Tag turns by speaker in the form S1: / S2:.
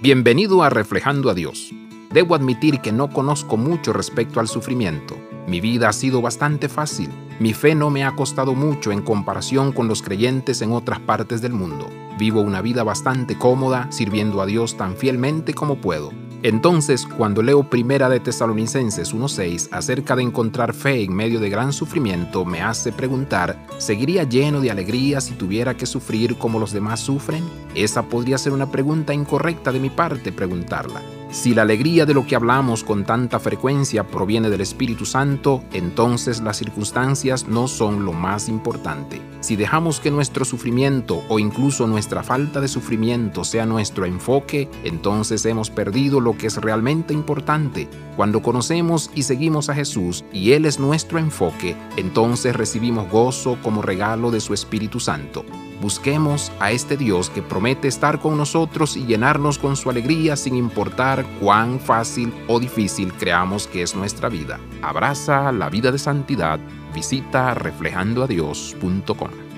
S1: Bienvenido a Reflejando a Dios. Debo admitir que no conozco mucho respecto al sufrimiento. Mi vida ha sido bastante fácil. Mi fe no me ha costado mucho en comparación con los creyentes en otras partes del mundo. Vivo una vida bastante cómoda, sirviendo a Dios tan fielmente como puedo. Entonces, cuando leo Primera de Tesalonicenses 1.6 acerca de encontrar fe en medio de gran sufrimiento, me hace preguntar, ¿seguiría lleno de alegría si tuviera que sufrir como los demás sufren? Esa podría ser una pregunta incorrecta de mi parte preguntarla. Si la alegría de lo que hablamos con tanta frecuencia proviene del Espíritu Santo, entonces las circunstancias no son lo más importante. Si dejamos que nuestro sufrimiento o incluso nuestra falta de sufrimiento sea nuestro enfoque, entonces hemos perdido lo que es realmente importante. Cuando conocemos y seguimos a Jesús y Él es nuestro enfoque, entonces recibimos gozo como regalo de su Espíritu Santo. Busquemos a este Dios que promete estar con nosotros y llenarnos con su alegría sin importar cuán fácil o difícil creamos que es nuestra vida. Abraza la vida de santidad. Visita reflejandoadios.com.